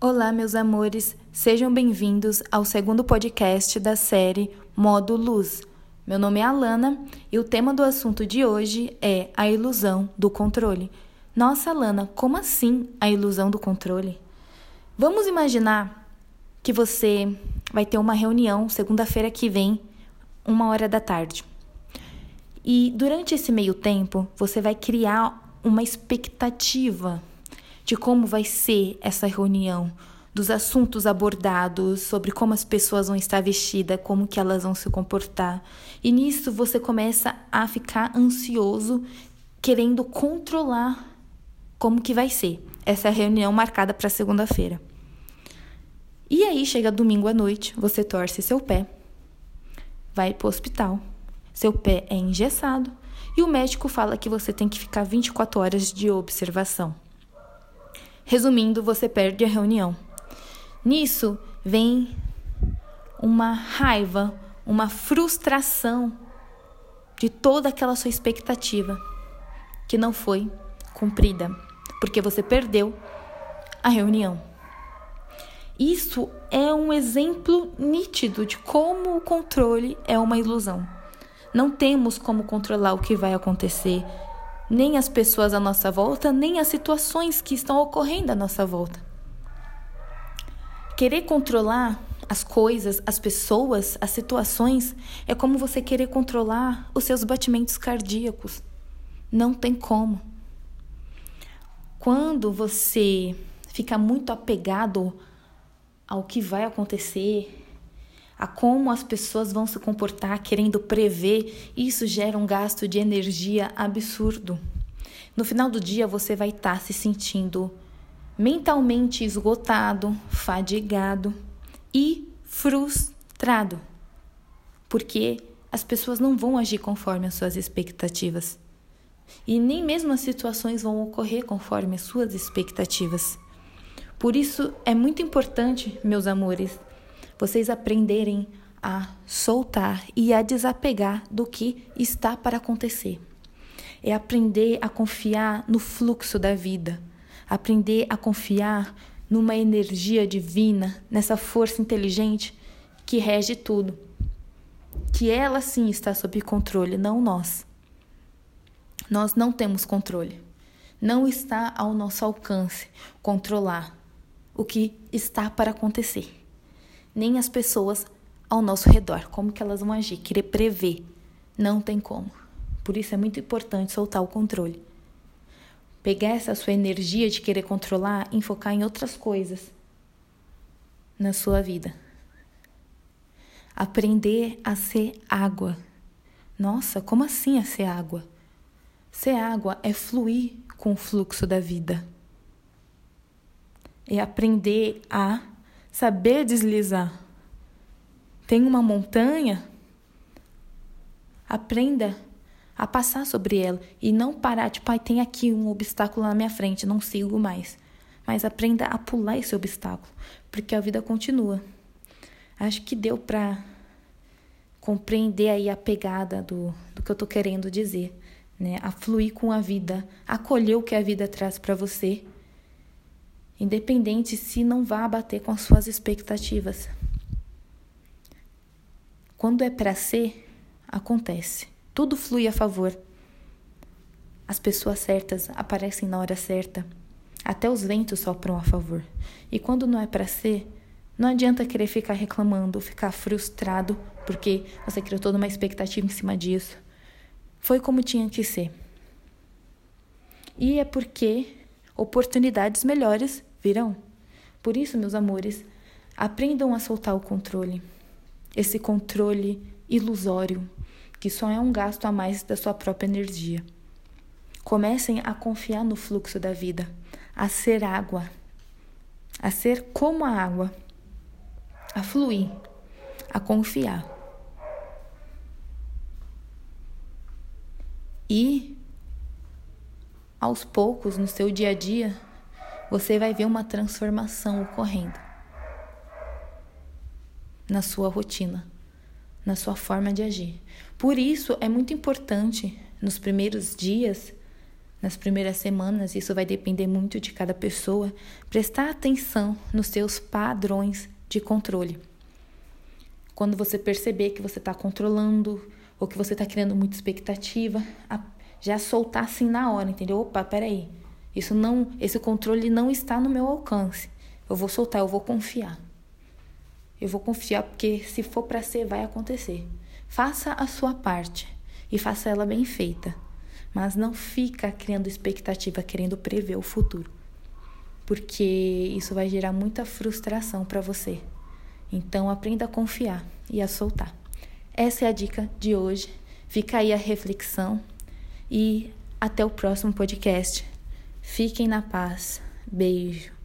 Olá, meus amores, sejam bem-vindos ao segundo podcast da série Modo Luz. Meu nome é Alana e o tema do assunto de hoje é a ilusão do controle. Nossa, Alana, como assim a ilusão do controle? Vamos imaginar que você vai ter uma reunião segunda-feira que vem, uma hora da tarde. E durante esse meio tempo, você vai criar uma expectativa de como vai ser essa reunião, dos assuntos abordados, sobre como as pessoas vão estar vestidas, como que elas vão se comportar. E nisso você começa a ficar ansioso, querendo controlar como que vai ser essa reunião marcada para segunda-feira. E aí chega domingo à noite, você torce seu pé, vai para o hospital, seu pé é engessado e o médico fala que você tem que ficar 24 horas de observação. Resumindo, você perde a reunião. Nisso vem uma raiva, uma frustração de toda aquela sua expectativa que não foi cumprida, porque você perdeu a reunião. Isso é um exemplo nítido de como o controle é uma ilusão. Não temos como controlar o que vai acontecer nem as pessoas à nossa volta, nem as situações que estão ocorrendo à nossa volta. Querer controlar as coisas, as pessoas, as situações é como você querer controlar os seus batimentos cardíacos. Não tem como. Quando você fica muito apegado ao que vai acontecer, a como as pessoas vão se comportar querendo prever, isso gera um gasto de energia absurdo. No final do dia, você vai estar tá se sentindo mentalmente esgotado, fadigado e frustrado, porque as pessoas não vão agir conforme as suas expectativas. E nem mesmo as situações vão ocorrer conforme as suas expectativas. Por isso é muito importante, meus amores, vocês aprenderem a soltar e a desapegar do que está para acontecer. É aprender a confiar no fluxo da vida, aprender a confiar numa energia divina, nessa força inteligente que rege tudo. Que ela sim está sob controle, não nós. Nós não temos controle. Não está ao nosso alcance controlar o que está para acontecer nem as pessoas ao nosso redor, como que elas vão agir, querer prever, não tem como. Por isso é muito importante soltar o controle. Pegar essa sua energia de querer controlar e focar em outras coisas na sua vida. Aprender a ser água. Nossa, como assim a ser água? Ser água é fluir com o fluxo da vida. É aprender a saber deslizar. Tem uma montanha? Aprenda a passar sobre ela e não parar, tipo, ai, tem aqui um obstáculo na minha frente, não sigo mais. Mas aprenda a pular esse obstáculo, porque a vida continua. Acho que deu para compreender aí a pegada do, do que eu tô querendo dizer, né? A fluir com a vida, acolher o que a vida traz para você independente se não vá bater com as suas expectativas. Quando é para ser, acontece. Tudo flui a favor. As pessoas certas aparecem na hora certa. Até os ventos sopram a favor. E quando não é para ser, não adianta querer ficar reclamando, ficar frustrado, porque você criou toda uma expectativa em cima disso. Foi como tinha que ser. E é porque oportunidades melhores virão. Por isso, meus amores, aprendam a soltar o controle. Esse controle ilusório, que só é um gasto a mais da sua própria energia. Comecem a confiar no fluxo da vida, a ser água, a ser como a água, a fluir, a confiar. E, aos poucos, no seu dia a dia, você vai ver uma transformação ocorrendo na sua rotina, na sua forma de agir. Por isso é muito importante nos primeiros dias nas primeiras semanas, isso vai depender muito de cada pessoa, prestar atenção nos seus padrões de controle. Quando você perceber que você está controlando ou que você está criando muita expectativa, já soltar assim na hora, entendeu? Opa, peraí, isso não, esse controle não está no meu alcance. Eu vou soltar, eu vou confiar. Eu vou confiar porque se for para ser, vai acontecer. Faça a sua parte e faça ela bem feita mas não fica criando expectativa, querendo prever o futuro, porque isso vai gerar muita frustração para você. Então aprenda a confiar e a soltar. Essa é a dica de hoje. Fica aí a reflexão e até o próximo podcast. Fiquem na paz. Beijo.